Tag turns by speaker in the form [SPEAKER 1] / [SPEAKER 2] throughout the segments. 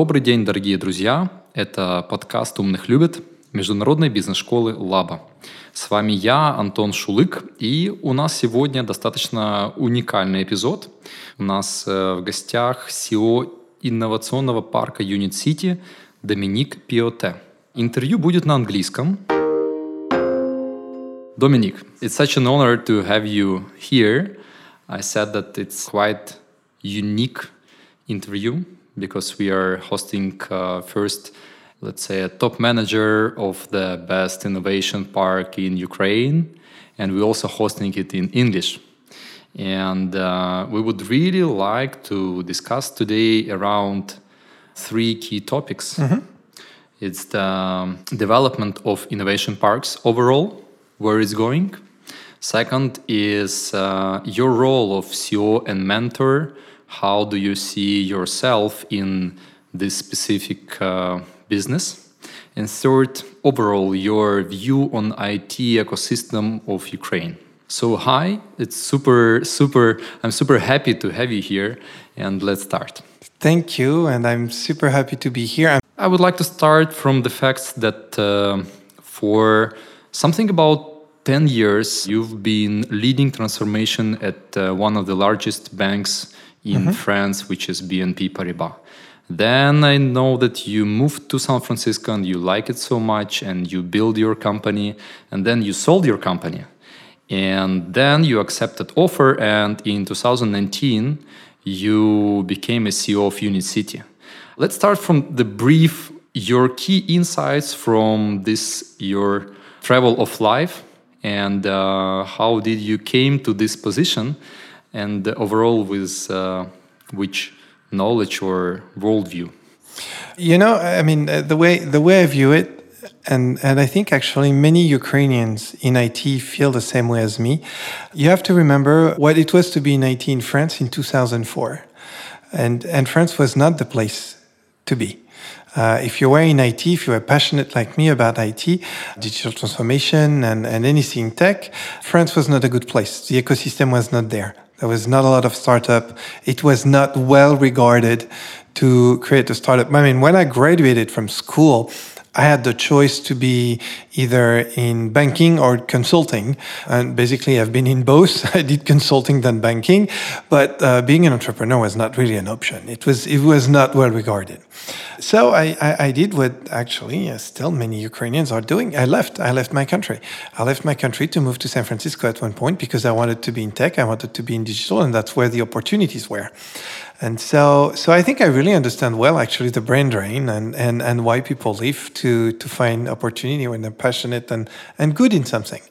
[SPEAKER 1] Добрый день, дорогие друзья! Это подкаст «Умных любят» международной бизнес-школы «Лаба». С вами я, Антон Шулык, и у нас сегодня достаточно уникальный эпизод. У нас э, в гостях SEO инновационного парка Unit City Доминик Пиоте. Интервью будет на английском. Dominic, it's such an honor to have you here. I said that it's quite unique interview because we are hosting uh, first, let's say, a top manager of the best innovation park in Ukraine, and we're also hosting it in English. And uh, we would really like to discuss today around three key topics. Mm-hmm. It's the um, development of innovation parks overall, where it's going. Second is uh, your role of CEO and mentor how do you see yourself in this specific uh, business? And third, overall, your view on IT ecosystem of Ukraine. So hi, it's super, super, I'm super happy to have you here and let's start.
[SPEAKER 2] Thank you, and I'm super happy to be here. I'm
[SPEAKER 1] I would like to start from the facts that uh, for something about 10 years, you've been leading transformation at uh, one of the largest banks in mm-hmm. France, which is BNP Paribas. Then I know that you moved to San Francisco and you like it so much and you build your company and then you sold your company. And then you accepted offer and in 2019 you became a CEO of Unit City. Let's start from the brief your key insights from this your travel of life and uh, how did you came to this position and overall with uh, which knowledge or worldview?
[SPEAKER 2] You know, I mean, uh, the way the way I view it, and and I think actually many Ukrainians in IT feel the same way as me. You have to remember what it was to be in IT in France in 2004, and and France was not the place to be. Uh, if you were in IT, if you were passionate like me about IT, digital transformation, and, and anything tech, France was not a good place. The ecosystem was not there. There was not a lot of startup. It was not well regarded to create a startup. I mean, when I graduated from school, I had the choice to be either in banking or consulting. And basically, I've been in both. I did consulting than banking, but uh, being an entrepreneur was not really an option. It was, it was not well regarded. So I, I, I did what actually uh, still many Ukrainians are doing. I left. I left my country. I left my country to move to San Francisco at one point because I wanted to be in tech. I wanted to be in digital, and that's where the opportunities were. And so, so I think I really understand well actually the brain drain and, and, and why people leave to, to find opportunity when they're passionate and, and good in something.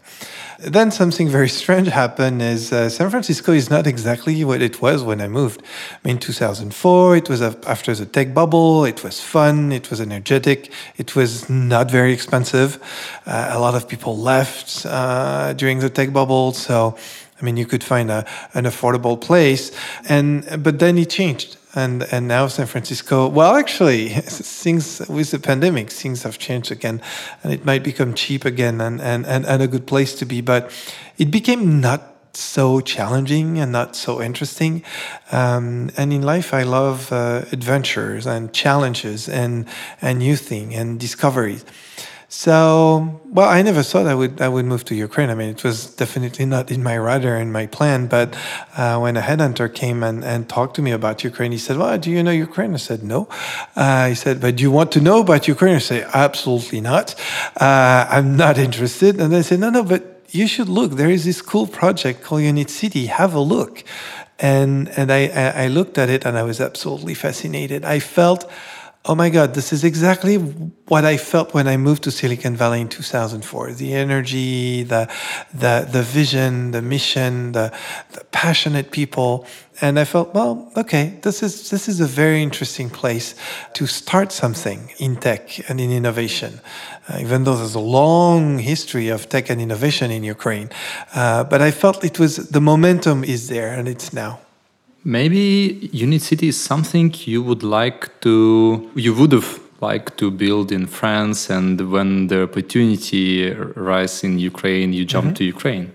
[SPEAKER 2] Then something very strange happened is uh, San Francisco is not exactly what it was when I moved. I mean, 2004, it was after the tech bubble. It was fun. It was energetic. It was not very expensive. Uh, a lot of people left uh, during the tech bubble. So I mean, you could find a, an affordable place, and but then it changed, and and now San Francisco. Well, actually, things with the pandemic, things have changed again, and it might become cheap again, and and and, and a good place to be. But it became not so challenging and not so interesting. Um, and in life, I love uh, adventures and challenges and and new thing and discoveries. So, well, I never thought I would I would move to Ukraine. I mean, it was definitely not in my radar and my plan. But uh, when a headhunter came and, and talked to me about Ukraine, he said, "Well, do you know Ukraine?" I said, "No." Uh, he said, "But do you want to know about Ukraine?" I said, "Absolutely not. Uh, I'm not interested." And I said, "No, no, but you should look. There is this cool project called Unit City. Have a look." And and I I looked at it and I was absolutely fascinated. I felt oh my God, this is exactly what I felt when I moved to Silicon Valley in 2004. The energy, the, the, the vision, the mission, the, the passionate people. And I felt, well, okay, this is, this is a very interesting place to start something in tech and in innovation. Uh, even though there's a long history of tech and innovation in Ukraine. Uh, but I felt it was, the momentum is there and it's now.
[SPEAKER 1] Maybe Unit City is something you would like to, you would have liked to build in France, and when the opportunity arises in Ukraine, you jump mm -hmm. to Ukraine.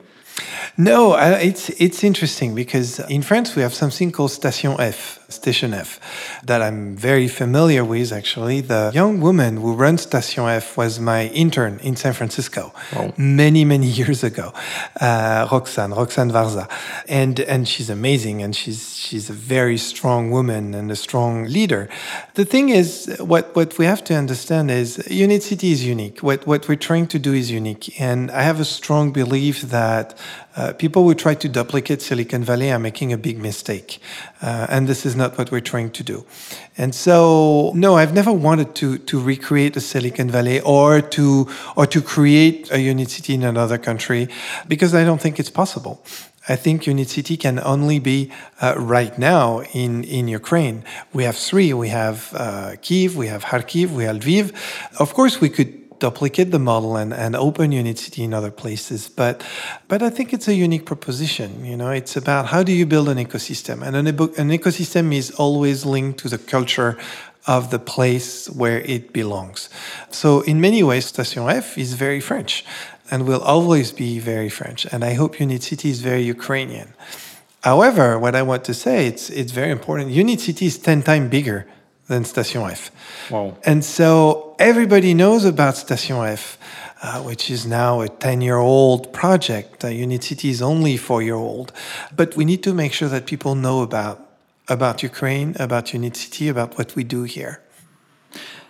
[SPEAKER 2] No, uh, it's it's interesting because in France we have something called Station F. Station F that I'm very familiar with, actually. The young woman who runs Station F was my intern in San Francisco
[SPEAKER 1] Wow.
[SPEAKER 2] many, many years ago. Uh, Roxanne, Roxanne Varza. And, and she's amazing and she's, she's a very strong woman and a strong leader. The thing is, what, what we have to understand is Unit City is unique. What, what we're trying to do is unique. And I have a strong belief that uh, people who try to duplicate Silicon Valley are making a big mistake. Uh, and this is not what we're trying to do. And so, no, I've never wanted to, to recreate a Silicon Valley or to, or to create a Unit City in another country because I don't think it's possible. I think Unit City can only be uh, right now in, in Ukraine. We have three. We have uh, Kiev, we have Kharkiv, we have Lviv. Of course, we could duplicate the model and, and open Unit City in other places. But but I think it's a unique proposition. You know, it's about how do you build an ecosystem, and an, an ecosystem is always linked to the culture of the place where it belongs. So in many ways, Station F is very French, and will always be very French. And I hope Unit City is very Ukrainian. However, what I want to say, it's it's very important. Unit City is ten times bigger than Station F.
[SPEAKER 1] Wow.
[SPEAKER 2] And so everybody knows about Station F, uh, which is now a 10 year old project. Uh, Unit City is only four year old. But we need to make sure that people know about, about Ukraine, about Unit City, about what we do here.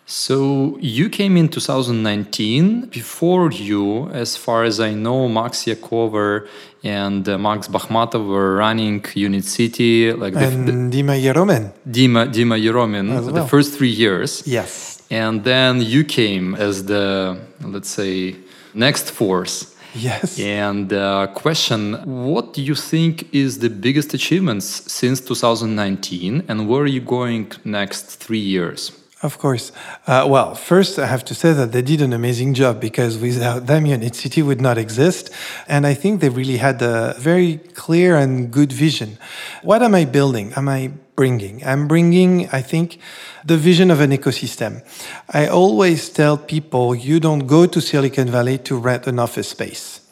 [SPEAKER 1] So you came in 2019. Before you, as far as I know, Max Yakover and uh, Max Bakhmatov were running Unit City, like the,
[SPEAKER 2] and Dima Yeromen.
[SPEAKER 1] Dima Dima Yeromin,
[SPEAKER 2] As
[SPEAKER 1] the first three years.
[SPEAKER 2] Yes.
[SPEAKER 1] And then you came as the, let's say, next force.
[SPEAKER 2] Yes.
[SPEAKER 1] And uh, question What do you think is the biggest achievements since 2019, and where are you going next three years?
[SPEAKER 2] Of course. Uh, well, first, I have to say that they did an amazing job because without them, Unit City would not exist. And I think they really had a very clear and good vision. What am I building? Am I bringing? I'm bringing, I think, the vision of an ecosystem. I always tell people you don't go to Silicon Valley to rent an office space.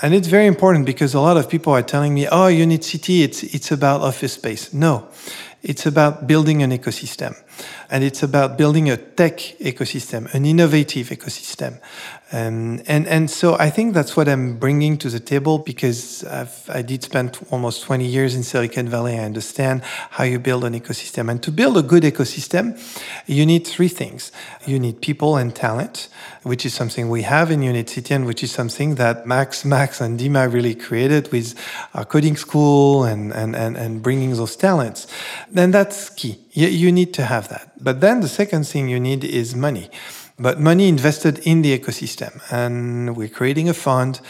[SPEAKER 2] And it's very important because a lot of people are telling me, oh, Unit City, it's, it's about office space. No, it's about building an ecosystem. And it's about building a tech ecosystem, an innovative ecosystem. Um, and, and so I think that's what I'm bringing to the table because I've, I did spend almost 20 years in Silicon Valley. I understand how you build an ecosystem. And to build a good ecosystem, you need three things. You need people and talent, which is something we have in Unit City and which is something that Max, Max and Dima really created with our coding school and, and, and, and bringing those talents. Then that's key. You, you need to have that. But then the second thing you need is money but money invested in the ecosystem. And we're creating a fund.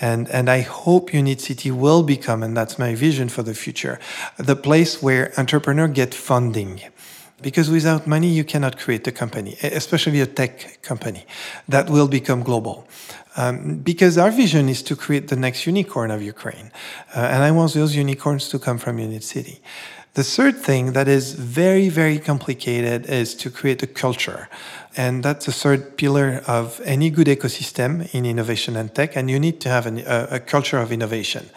[SPEAKER 2] And, and I hope Unit City will become, and that's my vision for the future, the place where entrepreneurs get funding. Because without money, you cannot create a company, especially a tech company that will become global. Um, because our vision is to create the next unicorn of Ukraine. Uh, and I want those unicorns to come from Unit City. The third thing that is very, very complicated is to create a culture. And that's the third pillar of any good ecosystem in innovation and tech. And you need to have an, a, a, culture of innovation.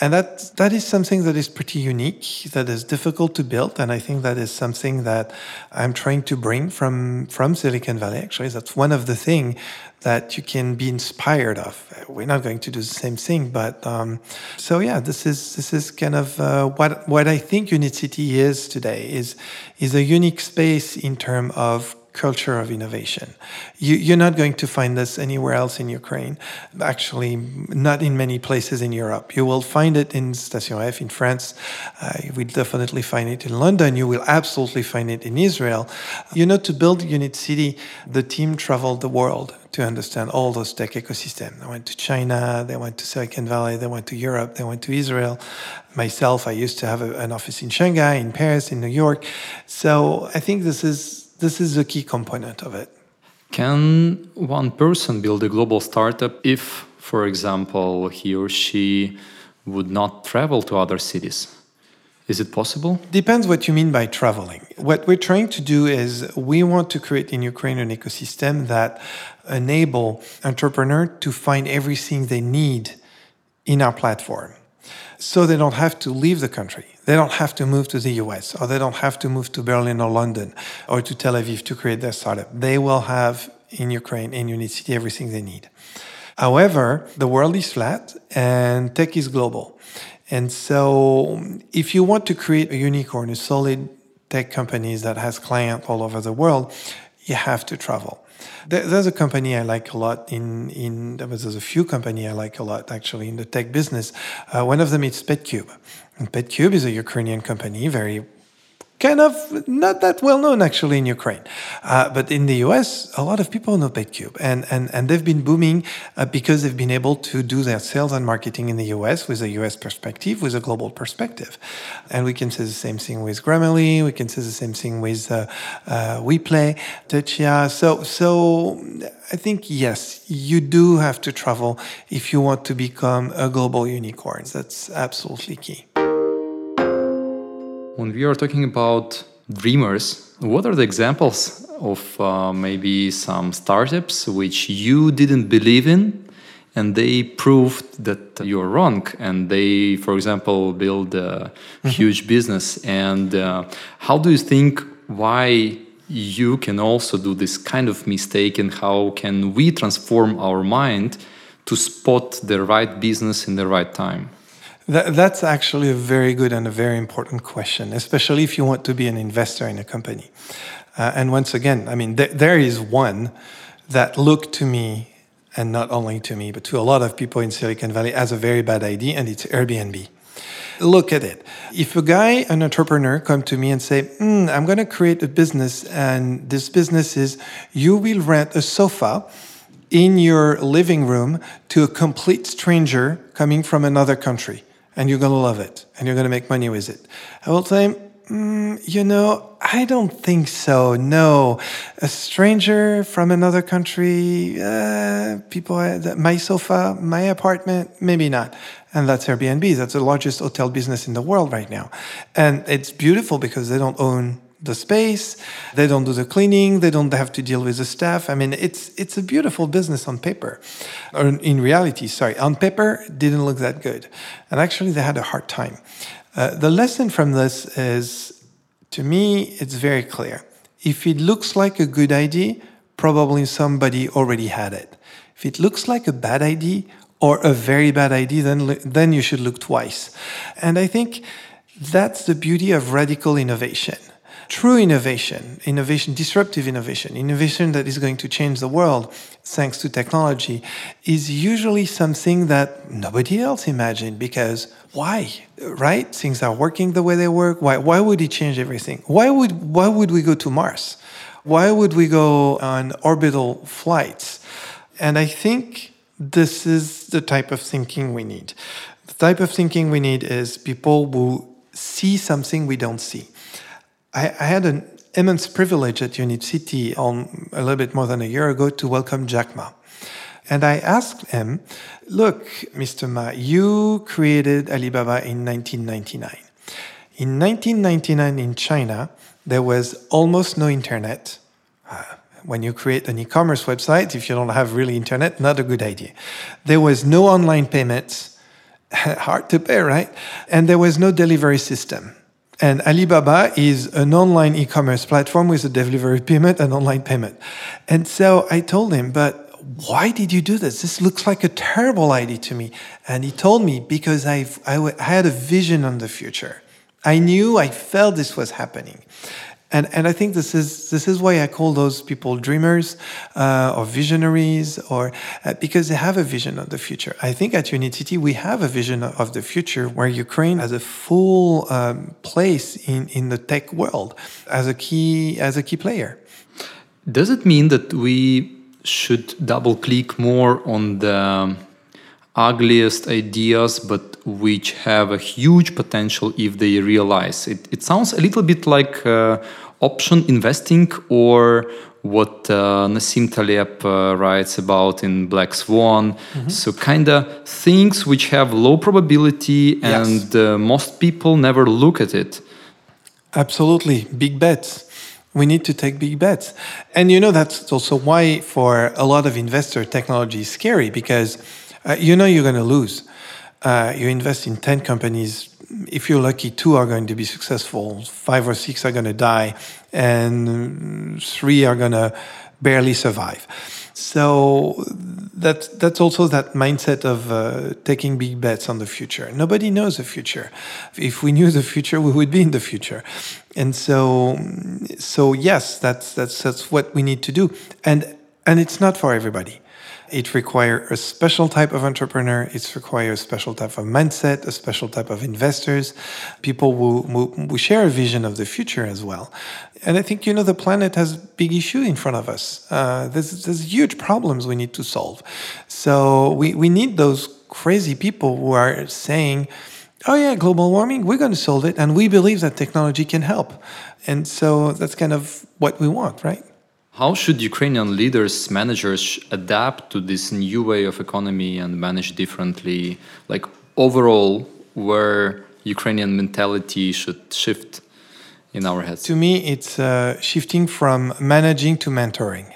[SPEAKER 2] And that, that is something that is pretty unique, that is difficult to build. And I think that is something that I'm trying to bring from, from Silicon Valley. Actually, that's one of the things that you can be inspired of. We're not going to do the same thing, but um, so yeah, this is this is kind of uh, what what I think Unit City is today is is a unique space in terms of culture of innovation. You, are not going to find this anywhere else in Ukraine. Actually, not in many places in Europe. You will find it in Station F in France. Uh, definitely find it in London. You will absolutely find it in Israel. You know, to build Unit City, the team traveled the world to understand all those tech ecosystems. They went to China, they went to Silicon Valley, they went to Europe, they went to Israel. Myself, I used to have a, an office in Shanghai, in Paris, in New York. So I think this is this is a key component of it.
[SPEAKER 1] Can one person build a global startup if, for example, he or she would not travel to other cities? Is it possible?
[SPEAKER 2] Depends what you mean by traveling. What we're trying to do is we want to create in Ukraine an ecosystem that enable entrepreneurs to find everything they need in our platform. So they don't have to leave the country. They don't have to move to the US or they don't have to move to Berlin or London or to Tel Aviv to create their startup. They will have in Ukraine, in Unit City, everything they need. However, the world is flat and tech is global. And so if you want to create a unicorn, a solid tech company that has clients all over the world, you have to travel. There's a company I like a lot in, in there's a few company I like a lot actually in the tech business. Uh, one of them is PetCube. And PetCube is a Ukrainian company, very kind of not that well known actually in Ukraine. Uh, but in the US, a lot of people know PetCube and, and, and they've been booming uh, because they've been able to do their sales and marketing in the US with a US perspective, with a global perspective. And we can say the same thing with Grammarly, we can say the same thing with uh, uh, WePlay, Techia. So, so I think, yes, you do have to travel if you want to become a global unicorn. That's absolutely key.
[SPEAKER 1] When we are talking about dreamers, what are the examples of uh, maybe some startups which you didn't believe in and they proved that you're wrong and they for example build a mm-hmm. huge business and uh, how do you think why you can also do this kind of mistake and how can we transform our mind to spot the right business in the right time
[SPEAKER 2] that, that's actually a very good and a very important question, especially if you want to be an investor in a company. Uh, and once again, I mean, th- there is one that looked to me, and not only to me, but to a lot of people in Silicon Valley as a very bad idea, and it's Airbnb. Look at it. If a guy, an entrepreneur, come to me and say, mm, "I'm going to create a business, and this business is you will rent a sofa." in your living room to a complete stranger coming from another country and you're going to love it and you're going to make money with it. I will say, mm, you know, I don't think so. No, a stranger from another country, uh, people, my sofa, my apartment, maybe not. And that's Airbnb. That's the largest hotel business in the world right now. And it's beautiful because they don't own the space. They don't do the cleaning. They don't have to deal with the staff. I mean, it's it's a beautiful business on paper, or in reality, sorry, on paper didn't look that good, and actually they had a hard time. Uh, the lesson from this is, to me, it's very clear. If it looks like a good idea, probably somebody already had it. If it looks like a bad idea or a very bad idea, then then you should look twice. And I think that's the beauty of radical innovation true innovation, innovation, disruptive innovation, innovation that is going to change the world thanks to technology, is usually something that nobody else imagined because why? Right? Things are working the way they work. Why, why would it change everything? Why would, why would we go to Mars? Why would we go on orbital flights? And I think this is the type of thinking we need. The type of thinking we need is people who see something we don't see. I, I had an immense privilege at Unit City on a little bit more than a year ago to welcome Jack Ma. And I asked him, look, Mr. Ma, you created Alibaba in 1999. In 1999 in China, there was almost no internet. Uh, when you create an e-commerce website, if you don't have really internet, not a good idea. There was no online payments, hard to pay, right? And there was no delivery system. And Alibaba is an online e-commerce platform with a delivery payment and online payment. And so I told him, but why did you do this? This looks like a terrible idea to me. And he told me because I've, I had a vision on the future. I knew, I felt this was happening. And, and I think this is, this is why I call those people dreamers uh, or visionaries, or uh, because they have a vision of the future. I think at Unit City we have a vision of the future where Ukraine has a full um, place in, in the tech world as a key, as a key player.
[SPEAKER 1] Does it mean that we should double click more on the ugliest ideas, but which have a huge potential if they realize it. It sounds a little bit like uh, option investing or what uh, Nassim Taleb uh, writes about in Black Swan. Mm-hmm. So, kind of things which have low probability and yes. uh, most people never look at it.
[SPEAKER 2] Absolutely. Big bets. We need to take big bets. And you know, that's also why for a lot of investor technology is scary because uh, you know you're going to lose. Uh, you invest in 10 companies. If you're lucky, two are going to be successful, five or six are going to die, and three are going to barely survive. So that's that's also that mindset of uh, taking big bets on the future. Nobody knows the future. If we knew the future, we would be in the future. And so, so yes, that's that's that's what we need to do. And and it's not for everybody. It requires a special type of entrepreneur. It requires a special type of mindset, a special type of investors, people who, who, share a vision of the future as well. And I think, you know, the planet has big issue in front of us. Uh, there's, there's huge problems we need to solve. So we, we need those crazy people who are saying, oh yeah, global warming, we're going to solve it. And we believe that technology can help. And so that's kind of what we want, right?
[SPEAKER 1] How should Ukrainian leaders, managers adapt to this new way of economy and manage differently? Like overall, where Ukrainian mentality should shift in our heads?
[SPEAKER 2] To me, it's uh, shifting from managing to mentoring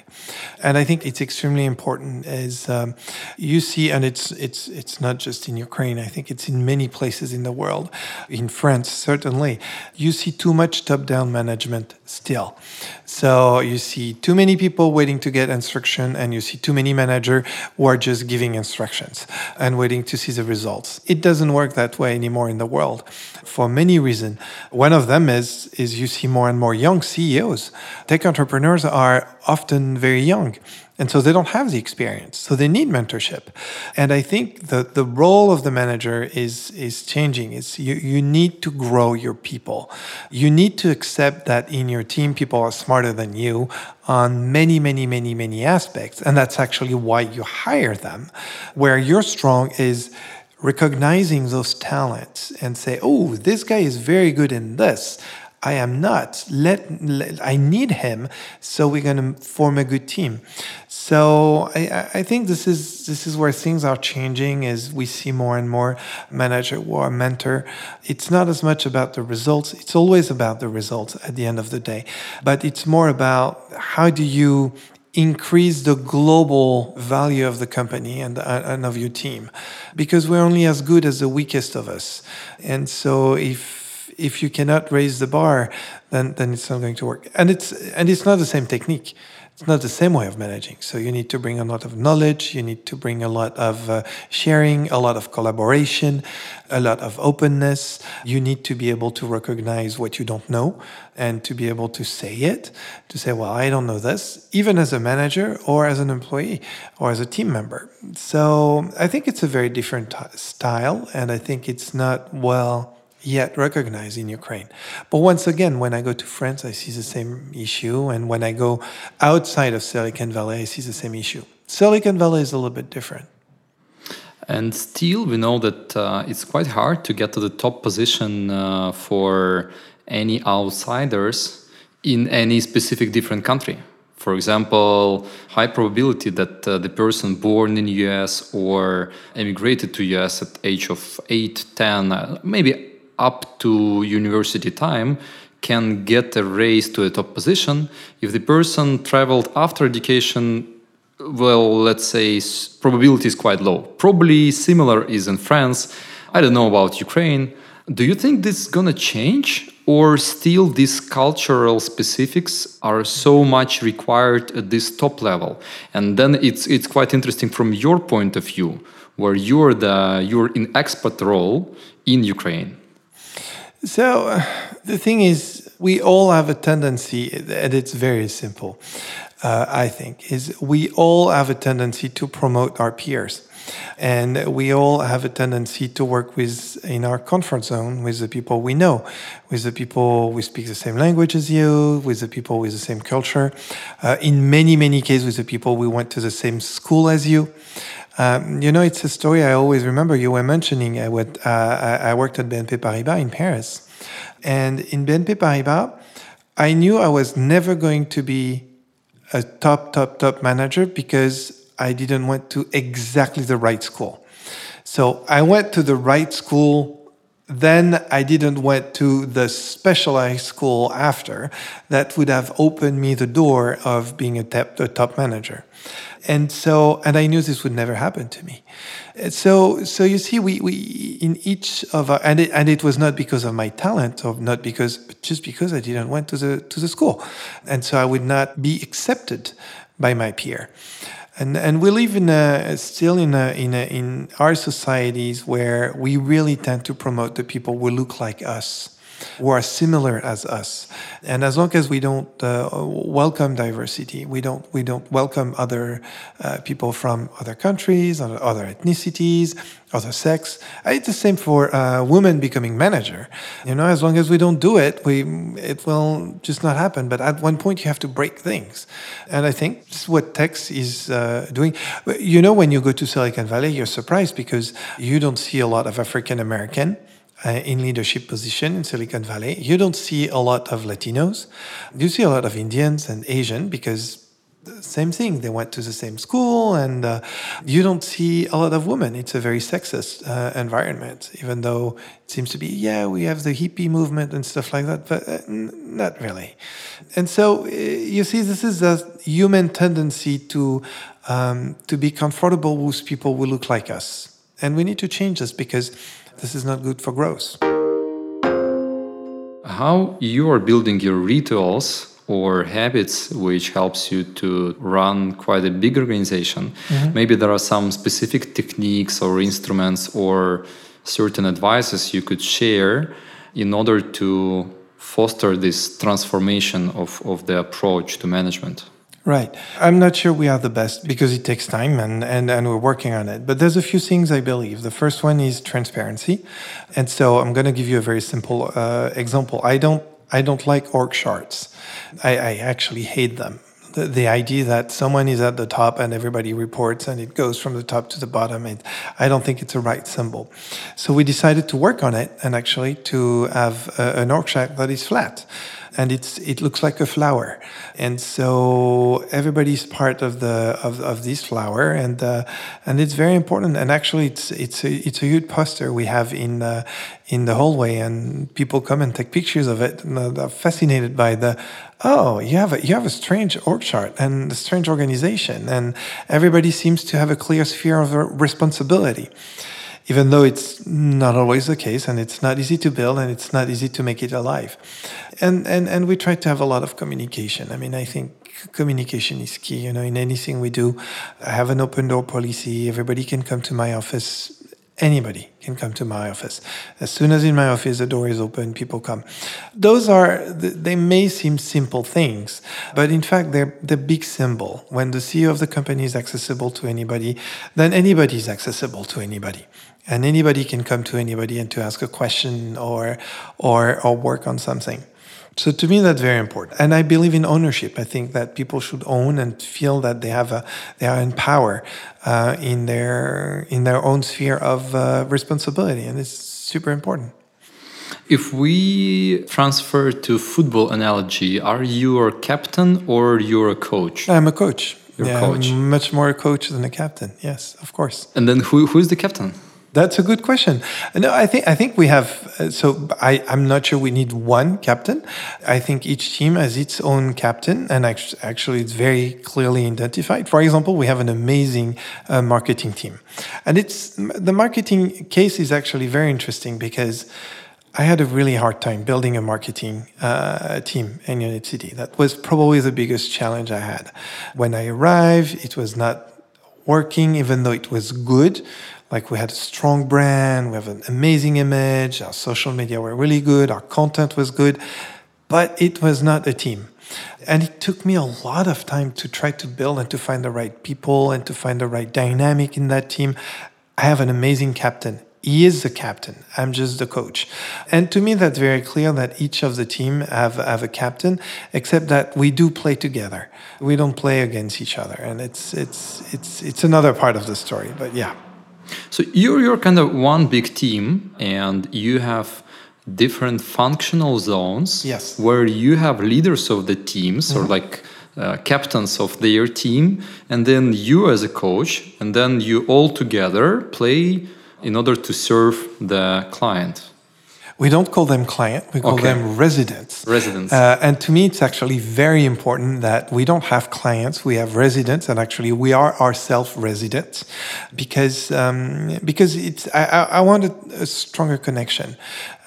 [SPEAKER 2] and I think it's extremely important as um, you see, and it's it's it's not just in Ukraine. I think it's in many places in the world. In France, certainly, you see too much top-down management still. So you see too many people waiting to get instruction, and you see too many managers who are just giving instructions and waiting to see the results. It doesn't work that way anymore in the world for many reasons. One of them is is you see more and more young CEOs. Tech entrepreneurs are often very young. And so they don't have the experience. So they need mentorship. And I think the, the role of the manager is, is changing. It's you, you need to grow your people. You need to accept that in your team, people are smarter than you on many, many, many, many aspects. And that's actually why you hire them. Where you're strong is recognizing those talents and say, oh, this guy is very good in this. I am not. Let, let, I need him, so we're going to form a good team. So I, I think this is this is where things are changing as we see more and more manager or mentor. It's not as much about the results. It's always about the results at the end of the day, but it's more about how do you increase the global value of the company and, uh, and of your team because we're only as good as the weakest of us and so if if you cannot raise the bar, then then it's not going to work. And it's and it's not the same technique. It's not the same way of managing. So you need to bring a lot of knowledge. You need to bring a lot of uh, sharing, a lot of collaboration, a lot of openness. You need to be able to recognize what you don't know and to be able to say it, to say, well, I don't know this, even as a manager or as an employee or as a team member. So I think it's a very different t- style. And I think it's not well yet recognized in Ukraine. But once again, when I go to France, I see the same issue. And when I go outside of Silicon Valley, I see the same issue. Silicon Valley is a little bit different.
[SPEAKER 1] And still, we know that uh, it's quite hard to get to the top position uh, for any outsiders in any specific different country. For example, high probability that uh, the person born in US or emigrated to US at age of 8, 10, uh, maybe up to university time can get a raise to a top position. If the person traveled after education well let's say probability is quite low. Probably similar is in france. I don't know about ukraine. Do you think this is gonna change or still these cultural specifics are so much required at this top level? And then it's it's quite interesting from your point of view where you're the you're in expert role in ukraine
[SPEAKER 2] so uh, the thing is, we all have a tendency, and it's very simple, uh, I think, is we all have a tendency to promote our peers. And we all have a tendency to work with in our comfort zone with the people we know, with the people we speak the same language as you, with the people with the same culture. Uh, in many, many cases, with the people we went to the same school as you. Um, you know, it's a story I always remember. You were mentioning uh, what uh, I worked at BNP Paribas in Paris, and in BNP Paribas, I knew I was never going to be a top, top, top manager because I didn't went to exactly the right school. So I went to the right school then I didn't went to the specialized school after that would have opened me the door of being a top, a top manager. And so, and I knew this would never happen to me. So, so you see, we, we in each of our, and it, and it was not because of my talent or not because, but just because I didn't went to the, to the school. And so I would not be accepted by my peer and and we live in a still in a, in a, in our societies where we really tend to promote the people who look like us who are similar as us. And as long as we don't uh, welcome diversity, we don't we don't welcome other uh, people from other countries, other, ethnicities, other sex. It's the same for uh, women becoming manager. You know, as long as we don't do it, we it will just not happen. But at one point, you have to break things, and I think this is what Tex is uh, doing. You know, when you go to Silicon Valley, you're surprised because you don't see a lot of African American uh, in leadership position in Silicon Valley. You don't see a lot of Latinos. You see a lot of Indians and Asian because same thing. They went to the same school, and uh, you don't see a lot of women. It's a very sexist uh, environment, even though it seems to be, yeah, we have the hippie movement and stuff like that, but uh, not really. And so uh, you see, this is a human tendency to um, to be comfortable with people who look like us, and we need to change this because this is not good for growth.
[SPEAKER 1] How you are building your rituals or habits which helps you to run quite a big organization mm-hmm. maybe there are some specific techniques or instruments or certain advices you could share in order to foster this transformation of, of the approach to management
[SPEAKER 2] Right. I'm not sure we are the best because it takes time and, and, and we're working on it. But there's a few things I believe. The first one is transparency. And so I'm going to give you a very simple uh, example. I don't, I don't like org charts. I, I actually hate them. The, the, idea that someone is at the top and everybody reports and it goes from the top to the bottom, it, I don't think it's a right symbol. So we decided to work on it and actually to have a, an org chart that is flat and it's it looks like a flower. And so everybody's part of the of, of this flower and uh, and it's very important. And actually it's it's a, it's a huge poster we have in uh, in the hallway and people come and take pictures of it and they're fascinated by the oh you have a you have a strange org chart and a strange organization and everybody seems to have a clear sphere of responsibility even though it's not always the case and it's not easy to build and it's not easy to make it alive. And, and, and we try to have a lot of communication. I mean, I think communication is key. You know, in anything we do, I have an open door policy. Everybody can come to my office. Anybody can come to my office. As soon as in my office the door is open, people come. Those are, they may seem simple things, but in fact, they're the big symbol. When the CEO of the company is accessible to anybody, then anybody is accessible to anybody and anybody can come to anybody and to ask a question or or or work on something. So to me that's very important. And i believe in ownership. I think that people should own and feel that they have a they are in power uh, in their in their own sphere of uh, responsibility. And it's super important.
[SPEAKER 1] If we transfer to football analogy are you a captain or you're a coach?
[SPEAKER 2] I'm a coach.
[SPEAKER 1] You're
[SPEAKER 2] yeah,
[SPEAKER 1] a coach
[SPEAKER 2] much more a coach than a captain. Yes of course.
[SPEAKER 1] And then who, who's the captain
[SPEAKER 2] that's a good question. No, I think I think we have. Uh, so I, I'm not sure we need one captain. I think each team has its own captain, and actually, it's very clearly identified. For example, we have an amazing uh, marketing team, and it's the marketing case is actually very interesting because. I had a really hard time building a marketing uh, team in Unit City. That was probably the biggest challenge I had. When I arrived, it was not working, even though it was good. Like we had a strong brand, we have an amazing image, our social media were really good, our content was good, but it was not a team. And it took me a lot of time to try to build and to find the right people and to find the right dynamic in that team. I have an amazing captain. He is the captain. I'm just the coach. And to me, that's very clear that each of the team have, have a captain, except that we do play together. We don't play against each other. And it's, it's, it's, it's another part of the story. But yeah.
[SPEAKER 1] So you're you're kind of one big team, and you have different functional zones.
[SPEAKER 2] Yes.
[SPEAKER 1] Where you have leaders of the teams mm-hmm. or like uh, captains of their team, and then you as a coach, and then you all together play in order to serve the client.
[SPEAKER 2] We don't call them client, we call
[SPEAKER 1] Okay.
[SPEAKER 2] them residents.
[SPEAKER 1] Residents.
[SPEAKER 2] Uh, and to me, it's actually very important that we don't have clients, we have residents, and actually we are ourselves residents because, um, because it's, I, I I want a, a stronger connection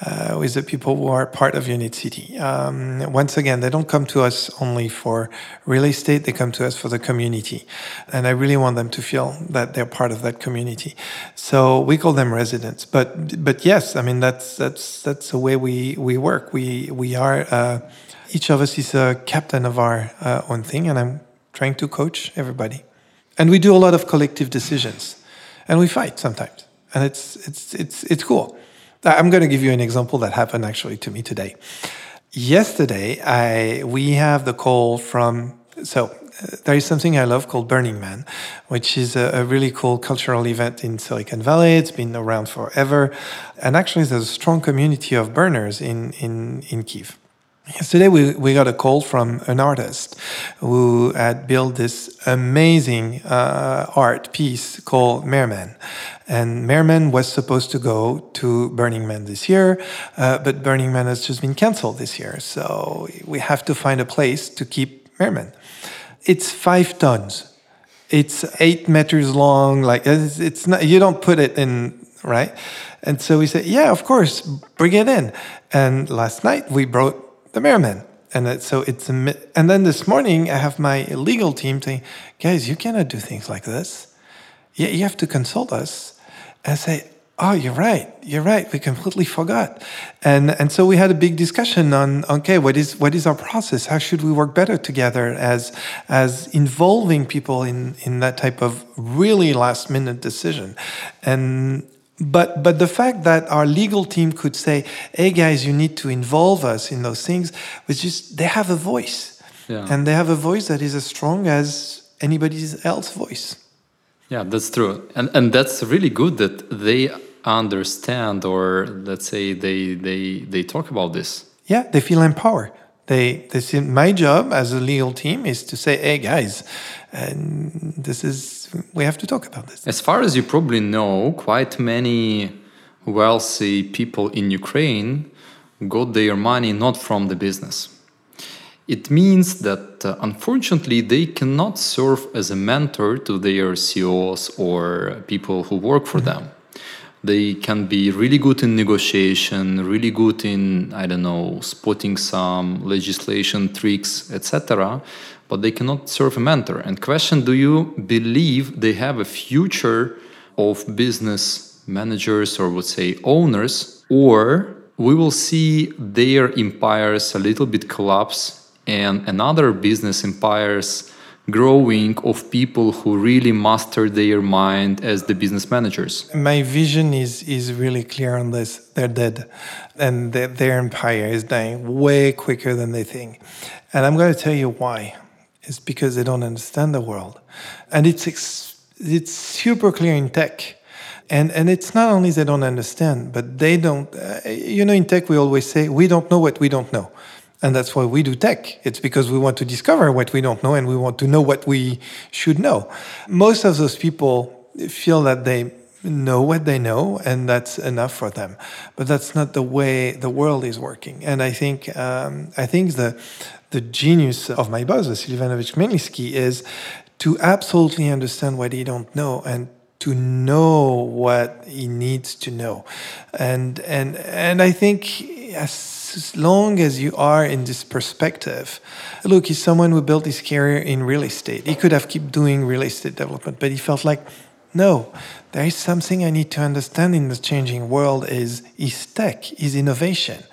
[SPEAKER 2] uh, with the people who are part of Unit City. Um, once again, they don't come to us only for real estate, they come to us for the community. And I really want them to feel that they're part of that community. So we call them residents. But, but yes, I mean, that's, that's, that's the way we, we work. We, we are, uh, each of us is a captain of our uh, own thing, and I'm trying to coach everybody. And we do a lot of collective decisions, and we fight sometimes, and it's it's it's it's cool. I'm going to give you an example that happened actually to me today. Yesterday, I we have the call from so uh, there is something I love called Burning Man, which is a, a really cool cultural event in Silicon Valley. It's been around forever, and actually, there's a strong community of burners in in in Kiev. Yesterday, we, we got a call from an artist who had built this amazing uh, art piece called Merman. And Merman was supposed to go to Burning Man this year, uh, but Burning Man has just been canceled this year. So we have to find a place to keep Merman. It's five tons. It's eight meters long. Like it's, it's not, you don't put it in, right? And so we said, yeah, of course, bring it in. And last night we brought the Merman. And so it's a, and then this morning I have my legal team saying, guys, you cannot do things like this. You, you have to consult us. And I say, oh, you're right. You're right. We completely forgot. And and so we had a big discussion on okay, what is what is our process? How should we work better together as as involving people in in that type of really last minute decision? And but but the fact that our legal team could say, "Hey guys, you need to involve us in those things," was just they have a voice,
[SPEAKER 1] Yeah.
[SPEAKER 2] and they have a voice that is as strong as anybody else's voice.
[SPEAKER 1] Yeah, that's true. And and that's really good that they understand or let's say they they they talk about this.
[SPEAKER 2] Yeah, they feel empowered. They they see my job as a legal team is to say, "Hey guys, and this is we have to talk about this."
[SPEAKER 1] As far as you probably know, quite many wealthy people in Ukraine got their money not from the business. It means that uh, unfortunately they cannot serve as a mentor to their CEOs or people who work for them. They can be really good in negotiation, really good in, I don't know, spotting some legislation tricks, etc. But they cannot serve a mentor. And question do you believe they have a future of business managers or would say owners, or we will see their empires a little bit collapse and another business empires growing of people who really master their mind as the business managers.
[SPEAKER 2] My vision is is really clear on this. They're dead, and their, their empire is dying way quicker than they think. And I'm going to tell you why. It's because they don't understand the world, and it's ex- it's super clear in tech. And, and it's not only they don't understand, but they don't. Uh, you know, in tech, we always say we don't know what we don't know. And that's why we do tech. It's because we want to discover what we don't know and we want to know what we should know. Most of those people feel that they know what they know and that's enough for them. But that's not the way the world is working. And I think, um, I think the, the genius of my boss, Silvanovich Khmelnytsky, is to absolutely understand what he don't know and to know what he needs to know. And, and, and I think as, as long as you are in this perspective, look, he's someone who built his career in real estate. He could have kept doing real estate development, but he felt like, no, there is something I need to understand in the changing world is, is tech, is innovation.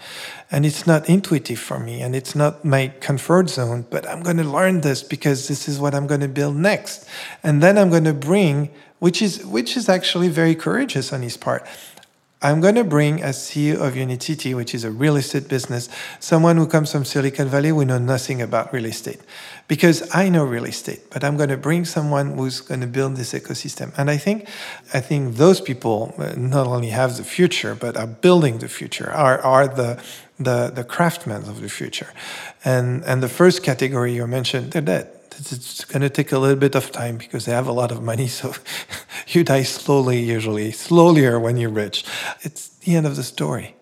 [SPEAKER 2] And it's not intuitive for me and it's not my comfort zone, but I'm going to learn this because this is what I'm going to build next. And then I'm going to bring, which is, which is actually very courageous on his part. I'm going to bring as CEO of Unit City, which is a real estate business, someone who comes from Silicon Valley who know nothing about real estate. Because I know real estate, but I'm going to bring someone who's going to build this ecosystem. And I think, I think those people uh, not only have the future, but are building the future, are, are the, the, the craftsmen of the future. And, and the first category you mentioned, they're dead it's going to take a little bit of time because they have a lot of money. So you die slowly, usually, slowlier when you're rich. It's the end of the story.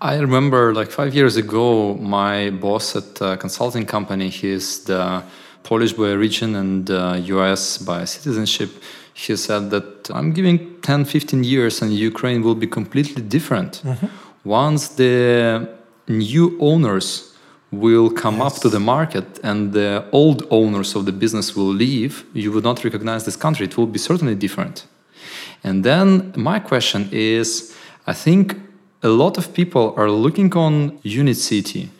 [SPEAKER 1] I remember like five years ago, my boss at a consulting company, he's the Polish by origin and uh, US by citizenship. He said that I'm giving 10, 15 years and Ukraine will be completely different. Mm-hmm. Once the new owners will come yes. up to the market and the old owners of the business will leave, you would not recognize this country. It will be certainly different. And then my question is I think a lot of people are looking on Unit City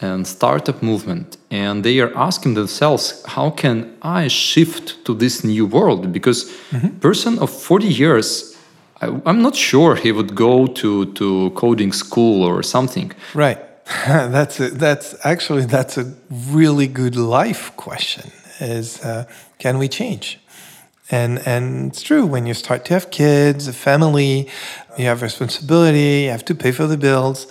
[SPEAKER 1] and startup movement and they are asking themselves how can i shift to this new world because mm-hmm. person of 40 years I, am not sure he would go to to coding school or something
[SPEAKER 2] right that's a, that's actually that's a really good life question is uh, can we change? And and it's true when you start to have kids a family you have responsibility you have to pay for the bills.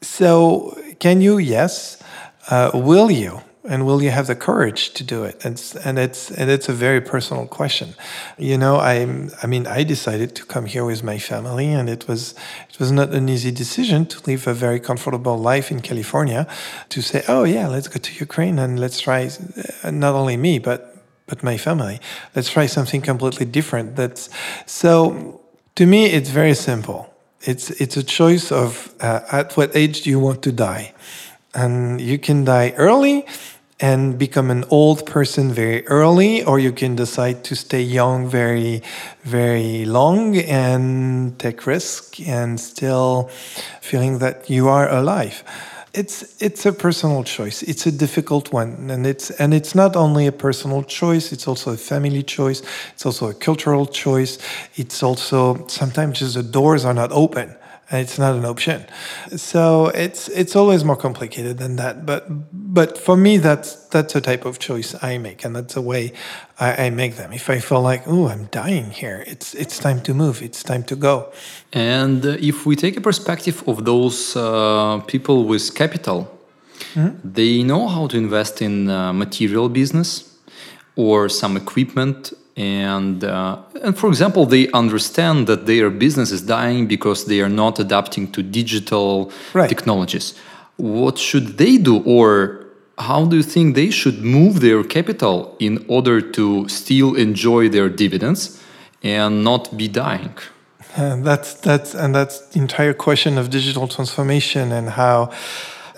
[SPEAKER 2] So can you? Yes. Uh, will you and will you have the courage to do it? And it's and it's a very personal question. You know i i mean i decided to come here with my family and it was it was not an easy decision to live a very comfortable life in california to say oh yeah let's go to ukraine and let's try uh, not only me but but my family. Let's try something completely different. That's so to me it's very simple. It's it's a choice of uh, at what age do you want to die? And you can die early and become an old person very early, or you can decide to stay young very, very long and take risk and still feeling that you are alive. It's it's a personal choice. It's a difficult one, and it's and it's not only a personal choice. It's also a family choice. It's also a cultural choice. It's also sometimes just the doors are not open it's not an option. So it's it's always more complicated than that. But but for me, that's that's a type of choice I make, and that's a way I, I make them. If I feel like, oh, I'm dying here, it's it's time to move. It's time to go.
[SPEAKER 1] And uh, if we take a perspective of those uh, people with capital, mm-hmm. they know how to invest in uh, material business or some equipment and uh, and for example they understand that their business is dying because they are not adapting to digital right. technologies. What should they do or how do you think they should move their capital in order to still enjoy their dividends and not be dying?
[SPEAKER 2] And that's that's and that's the entire question of digital transformation and how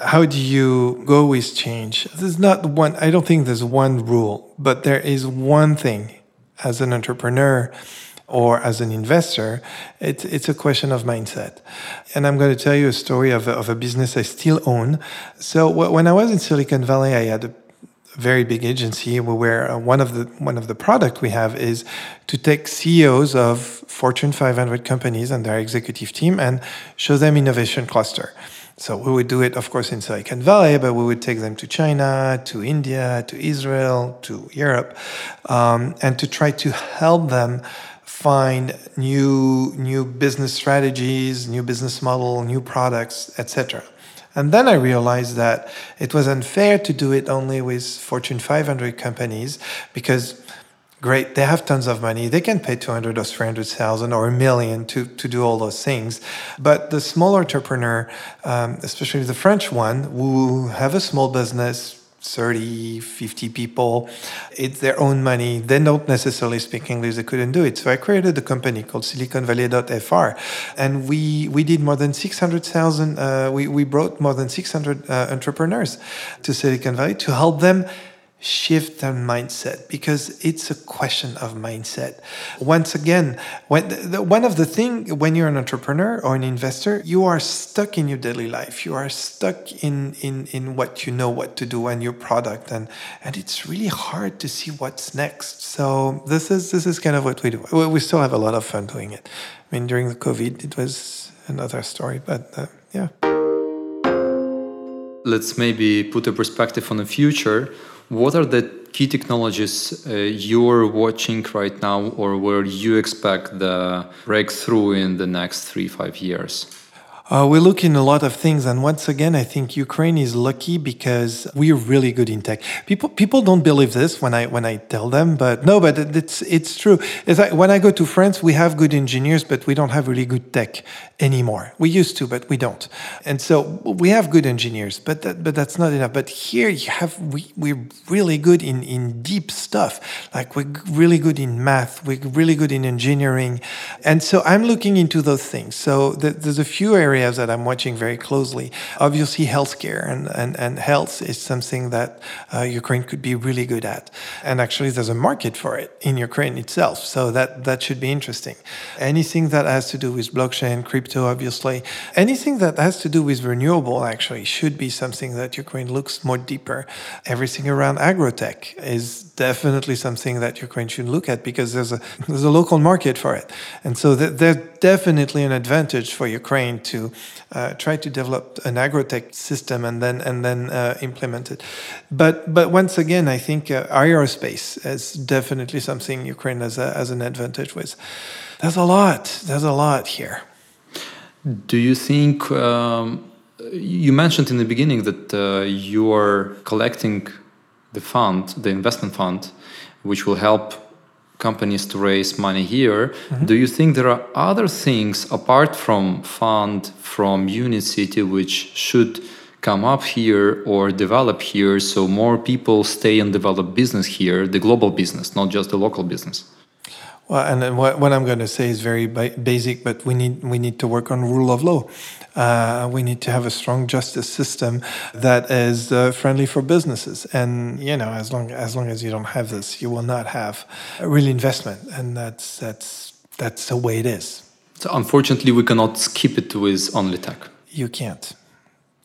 [SPEAKER 2] how do you go with change? There's not one i don't think there's one rule but there is one thing as an entrepreneur or as an investor, it's, it's a question of mindset. And I'm going to tell you a story of a, of a business I still own. So when I was in Silicon Valley, I had a very big agency where uh, one of the one of the product we have is to take CEOs of Fortune 500 companies and their executive team and show them innovation cluster. So we would do it, of course, in Silicon Valley, but we would take them to China, to India, to Israel, to Europe, um, and to try to help them find new new business strategies, new business model, new products, etc. And then I realized that it was unfair to do it only with Fortune 500 companies because great they have tons of money. They can pay 200 or 300,000 or a million to, to do all those things. But the small entrepreneur um, especially the french one who have a small business 30 50 people it's their own money. They don't necessarily speak english. They couldn't do it. So i created a company called siliconvalley.fr and we we did more than 600000 uh, we, we brought more than 600 uh, entrepreneurs to silicon valley to help them shift their mindset because it's a question of mindset. Once again, when the, one of the thing when you're an entrepreneur or an investor, you are stuck in your daily life. You are stuck in in in what you know what to do and your product, and and it's really hard to see what's next. So this is this is kind of what we do. We still have a lot of fun doing it. I mean, during the COVID, it was another story, but uh, yeah.
[SPEAKER 1] Let's maybe put a perspective on the future what are the key technologies uh, you're watching right now, or where you expect the breakthrough in the next three, five years?
[SPEAKER 2] Uh, we look in a lot of things, and once again, I think Ukraine is lucky because we're really good in tech. People people don't believe this when I when I tell them, but no, but it's it's true. It's like when I go to France, we have good engineers, but we don't have really good tech anymore. We used to, but we don't. And so we have good engineers, but that, but that's not enough. But here you have we we're really good in in deep stuff. Like we're really good in math. We're really good in engineering, and so I'm looking into those things. So there's a few areas areas that I'm watching very closely. Obviously, healthcare and, and, and health is something that uh, Ukraine could be really good at. And actually, there's a market for it in Ukraine itself. So that, that should be interesting. Anything that has to do with blockchain, crypto, obviously, anything that has to do with renewable actually should be something that Ukraine looks more deeper. Everything around agrotech is definitely something that Ukraine should look at because there's a there's a local market for it, and so th- there's definitely an advantage for Ukraine to uh, try to develop an agrotech system and then and then uh, implement it. But but once again, I think uh, aerospace is definitely something Ukraine has a, has an advantage with. There's a lot. There's a lot here.
[SPEAKER 1] Do you think? Um, you mentioned in the beginning that uh, you are collecting the fund, the investment fund, which will help companies to raise money here. Mm-hmm. Do you think there are other things apart from fund from Unit City which should come up here or develop here so more people stay and develop business here, the global business, not just the local business?
[SPEAKER 2] Well, and what, what I'm going to say is very basic, but we need we need to work on rule of law. Uh, we need to have a strong justice system that is uh, friendly for businesses. And you know, as long as long as you don't have this, you will not have a real investment, and that's that's that's the way it is.
[SPEAKER 1] So unfortunately, we cannot skip it with only tech.
[SPEAKER 2] You can't.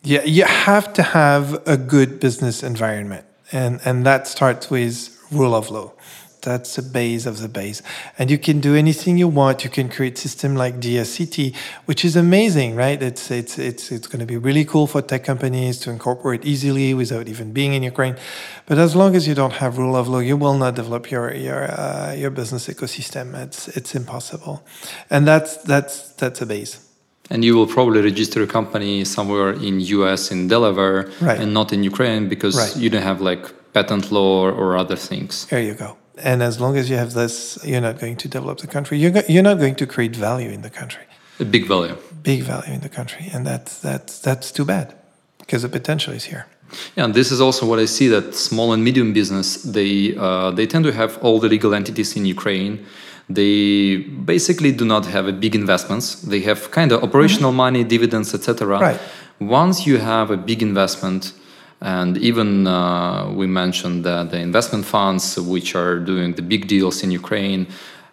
[SPEAKER 2] Yeah, you have to have a good business environment, and and that starts with rule of law that's the base of the base and you can do anything you want you can create system like DSCT which is amazing right it's it's it's it's going to be really cool for tech companies to incorporate easily without even being in Ukraine but as long as you don't have rule of law you will not develop your your uh, your business ecosystem it's it's impossible and that's that's that's a base
[SPEAKER 1] and you will probably register a company somewhere in US in Delaware right. and not in Ukraine because right. you don't have like patent law or, or other things.
[SPEAKER 2] There you go. And as long as you have this, you're not going to develop the country. You're, go- you're not going to create value in the country.
[SPEAKER 1] A big value.
[SPEAKER 2] Big value in the country. And that's, that's, that's too bad because the potential is here.
[SPEAKER 1] Yeah, and this is also what I see that small and medium business they uh, they tend to have all the legal entities in Ukraine. They basically do not have a big investments. They have kind of operational mm-hmm. money, dividends, etc.
[SPEAKER 2] Right.
[SPEAKER 1] Once you have a big investment, and even uh, we mentioned that the investment funds, which are doing the big deals in Ukraine,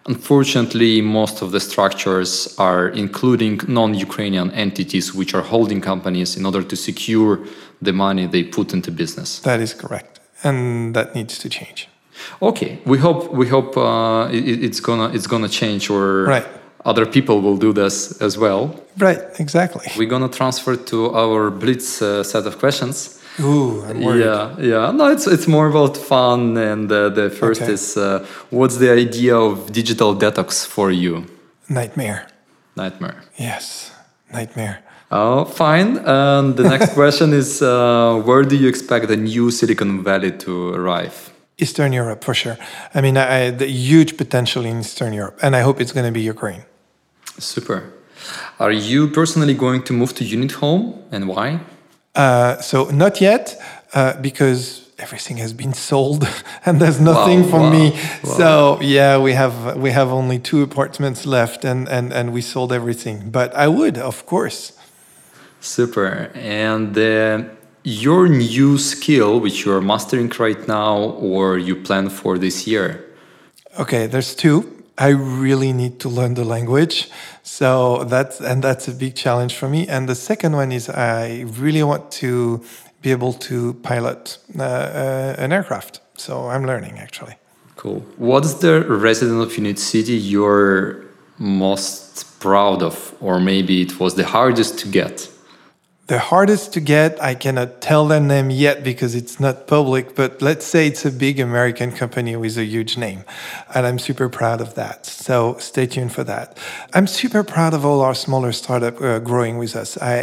[SPEAKER 1] unfortunately, most of the structures are including non Ukrainian entities, which are holding companies in order to secure the money they put into business.
[SPEAKER 2] That is correct. And that needs to change.
[SPEAKER 1] Okay, we hope we hope uh, it, it's gonna it's gonna change, or
[SPEAKER 2] right.
[SPEAKER 1] other people will do this as well.
[SPEAKER 2] Right, exactly.
[SPEAKER 1] We're gonna transfer to our blitz uh, set of questions.
[SPEAKER 2] Ooh, I'm worried.
[SPEAKER 1] Yeah, yeah. No, it's it's more about fun. And uh, the first okay. is, uh, what's the idea of digital detox for you?
[SPEAKER 2] Nightmare.
[SPEAKER 1] Nightmare.
[SPEAKER 2] Yes, nightmare.
[SPEAKER 1] Oh, fine. And the next question is, uh, where do you expect the new Silicon Valley to arrive?
[SPEAKER 2] Eastern Europe, for sure. I mean, I, the huge potential in Eastern Europe, and I hope it's going to be Ukraine.
[SPEAKER 1] Super. Are you personally going to move to Unit Home, and why?
[SPEAKER 2] Uh, so not yet, uh, because everything has been sold and there's nothing wow, for wow, me. Wow. So yeah, we have we have only two apartments left, and and and we sold everything. But I would, of course.
[SPEAKER 1] Super. And uh, your new skill, which you are mastering right now, or you plan for this year?
[SPEAKER 2] Okay, there's two. I really need to learn the language. So that's and that's a big challenge for me. And the second one is I really want to be able to pilot uh, uh, an aircraft. So I'm learning actually.
[SPEAKER 1] Cool. What's the resident of Unit City you're most proud of, or maybe it was the hardest to get?
[SPEAKER 2] The hardest to get, I cannot tell their name yet because it's not public, but let's say it's a big American company with a huge name. And I'm super proud of that. So stay tuned for that. I'm super proud of all our smaller startup uh, growing with us. I,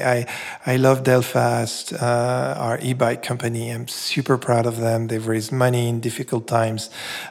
[SPEAKER 2] I, I love Delfast, uh, our e-bike company. I'm super proud of them. They've raised money in difficult times.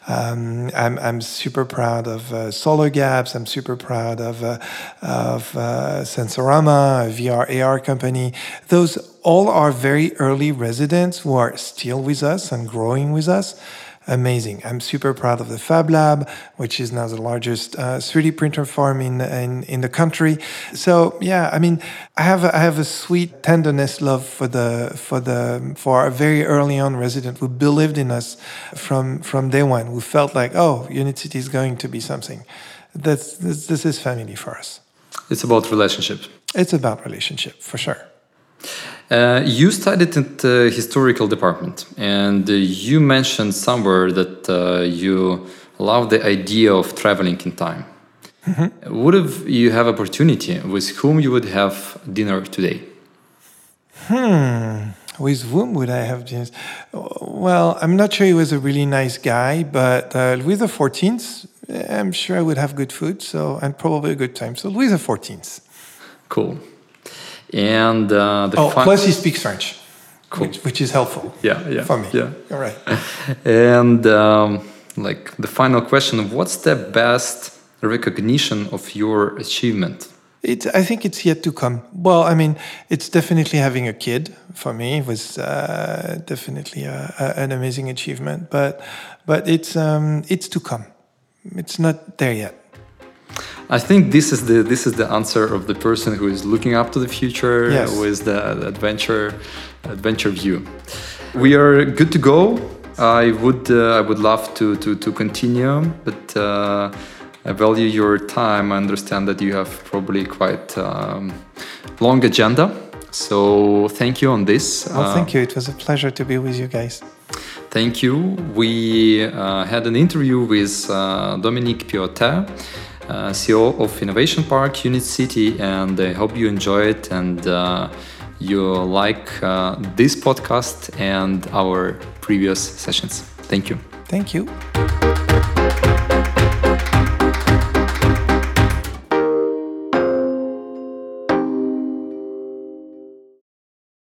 [SPEAKER 2] Um, I'm, I'm super proud of uh, SolarGaps. I'm super proud of, uh, of uh, Sensorama, a VR AR company those all are very early residents who are still with us and growing with us. Amazing. I'm super proud of the Fab Lab, which is now the largest uh, 3D printer farm in, in, in the country. So yeah, I mean, I have a, I have a sweet tenderness love for the for the for our very early on resident who believed in us from from day one, who felt like, oh, Unit City is going to be something. That's this, this is family for us.
[SPEAKER 1] It's about relationships.
[SPEAKER 2] It's about relationship for sure.
[SPEAKER 1] Uh, you studied in the historical department, and uh, you mentioned somewhere that uh, you love the idea of traveling in time. Mm -hmm. Would if you have opportunity, with whom you would have dinner today?
[SPEAKER 2] Hmm. With whom would I have dinner? Well, I'm not sure he was a really nice guy, but uh, Louis the Fourteenth, I'm sure I would have good food, so and probably a good time. So Louis the Fourteenth.
[SPEAKER 1] Cool. And uh,
[SPEAKER 2] the oh, plus he speaks French, cool. which, which, is helpful.
[SPEAKER 1] Yeah, yeah,
[SPEAKER 2] for me.
[SPEAKER 1] Yeah,
[SPEAKER 2] all right.
[SPEAKER 1] and um, like the final question: What's the best recognition of your achievement?
[SPEAKER 2] It, I think it's yet to come. Well, I mean, it's definitely having a kid for me was uh, definitely a, a, an amazing achievement. But but it's um, it's to come. It's not there yet.
[SPEAKER 1] I think this is the this is the answer of the person who is looking up to the future yes. with the adventure adventure view. We are good to go. I would uh, I would love to to to continue, but uh, I value your time. I understand that you have probably quite um, long agenda. So thank you on this.
[SPEAKER 2] Well, uh, thank you. It was a pleasure to be with you guys.
[SPEAKER 1] Thank you. We uh, had an interview with uh, Dominique Piotet. Uh, CEO of Innovation Park Unit City, and I hope you enjoy it and uh, you like uh, this podcast and our previous sessions. Thank you.
[SPEAKER 2] Thank you.